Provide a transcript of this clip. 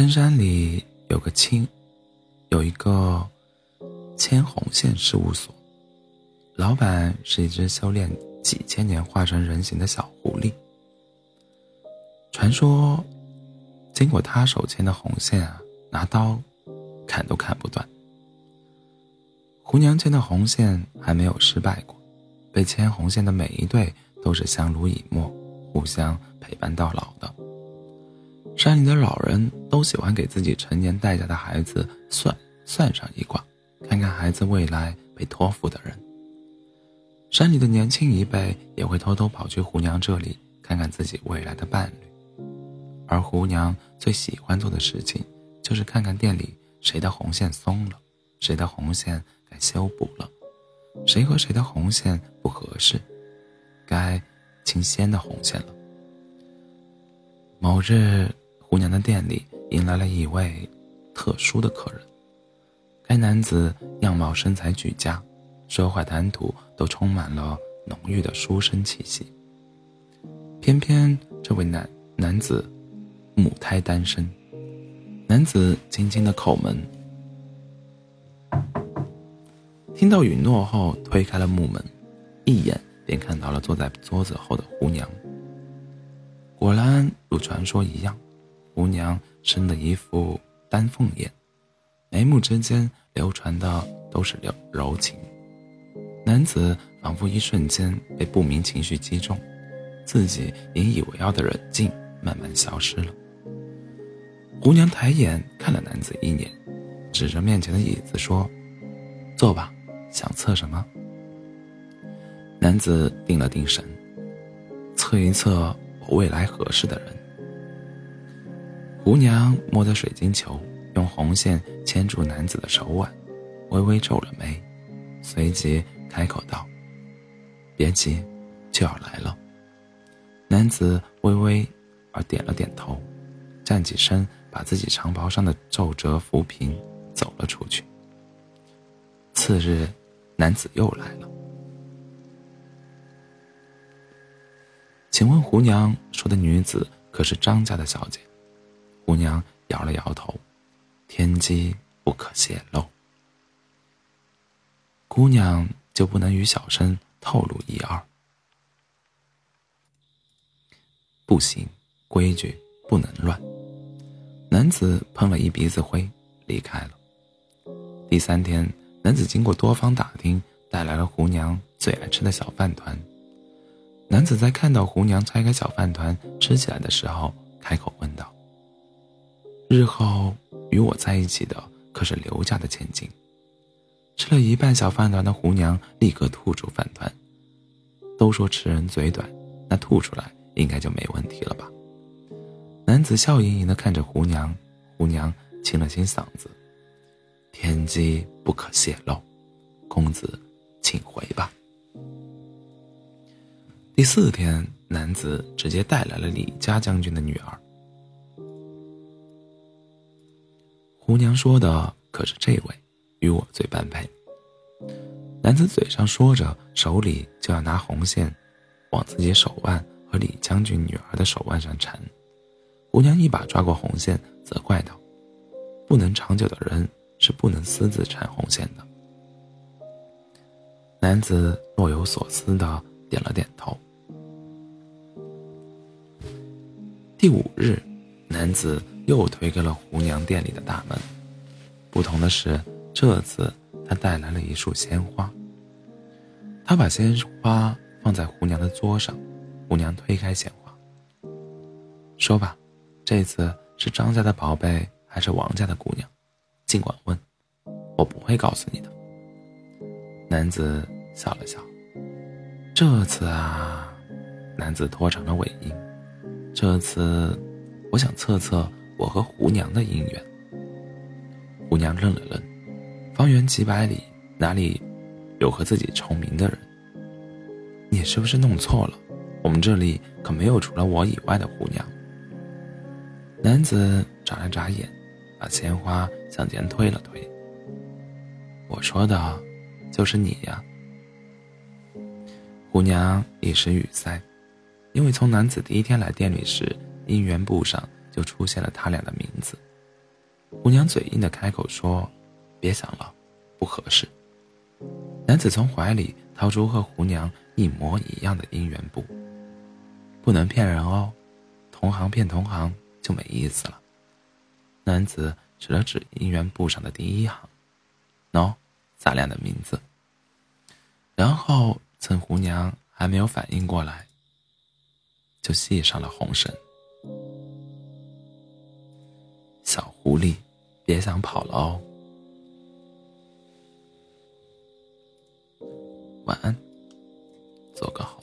深山里有个青，有一个牵红线事务所，老板是一只修炼几千年化成人形的小狐狸。传说，经过他手牵的红线啊，拿刀砍都砍不断。胡娘牵的红线还没有失败过，被牵红线的每一对都是相濡以沫，互相陪伴到老的。山里的老人都喜欢给自己成年待嫁的孩子算算上一卦，看看孩子未来被托付的人。山里的年轻一辈也会偷偷跑去胡娘这里看看自己未来的伴侣，而胡娘最喜欢做的事情就是看看店里谁的红线松了，谁的红线该修补了，谁和谁的红线不合适，该清鲜的红线了。某日。胡娘的店里迎来了一位特殊的客人。该男子样貌身材俱佳，说话谈吐都充满了浓郁的书生气息。偏偏这位男男子母胎单身。男子轻轻的叩门，听到允诺后推开了木门，一眼便看到了坐在桌子后的胡娘。果然如传说一样。姑娘生的一副丹凤眼，眉目之间流传的都是柔柔情。男子仿佛一瞬间被不明情绪击中，自己引以为傲的冷静慢慢消失了。姑娘抬眼看了男子一眼，指着面前的椅子说：“坐吧，想测什么？”男子定了定神，测一测我未来合适的人。胡娘摸着水晶球，用红线牵住男子的手腕，微微皱了眉，随即开口道：“别急，就要来了。”男子微微而点了点头，站起身，把自己长袍上的皱褶抚平，走了出去。次日，男子又来了，请问胡娘说的女子可是张家的小姐？姑娘摇了摇头，天机不可泄露。姑娘就不能与小生透露一二？不行，规矩不能乱。男子喷了一鼻子灰，离开了。第三天，男子经过多方打听，带来了胡娘最爱吃的小饭团。男子在看到胡娘拆开小饭团吃起来的时候，开口问道。日后与我在一起的可是刘家的千金。吃了一半小饭团的胡娘立刻吐出饭团。都说吃人嘴短，那吐出来应该就没问题了吧？男子笑盈盈地看着胡娘，胡娘清了清嗓子：“天机不可泄露，公子请回吧。”第四天，男子直接带来了李家将军的女儿。姑娘说的可是这位，与我最般配。男子嘴上说着，手里就要拿红线，往自己手腕和李将军女儿的手腕上缠。姑娘一把抓过红线，责怪道：“不能长久的人是不能私自缠红线的。”男子若有所思的点了点头。第五日，男子。又推开了胡娘店里的大门，不同的是，这次他带来了一束鲜花。他把鲜花放在胡娘的桌上，胡娘推开鲜花，说吧，这次是张家的宝贝还是王家的姑娘？尽管问，我不会告诉你的。男子笑了笑，这次啊，男子拖长了尾音，这次，我想测测。我和胡娘的姻缘。胡娘愣了愣，方圆几百里哪里有和自己重名的人？你是不是弄错了？我们这里可没有除了我以外的胡娘。男子眨了眨眼，把鲜花向前推了推。我说的，就是你呀。胡娘一时语塞，因为从男子第一天来店里时，姻缘簿上。就出现了他俩的名字，胡娘嘴硬的开口说：“别想了，不合适。”男子从怀里掏出和胡娘一模一样的姻缘簿。不能骗人哦，同行骗同行就没意思了。男子指了指姻缘簿上的第一行，喏，咱俩的名字。然后趁胡娘还没有反应过来，就系上了红绳。狐狸，别想跑了哦。晚安，做个好。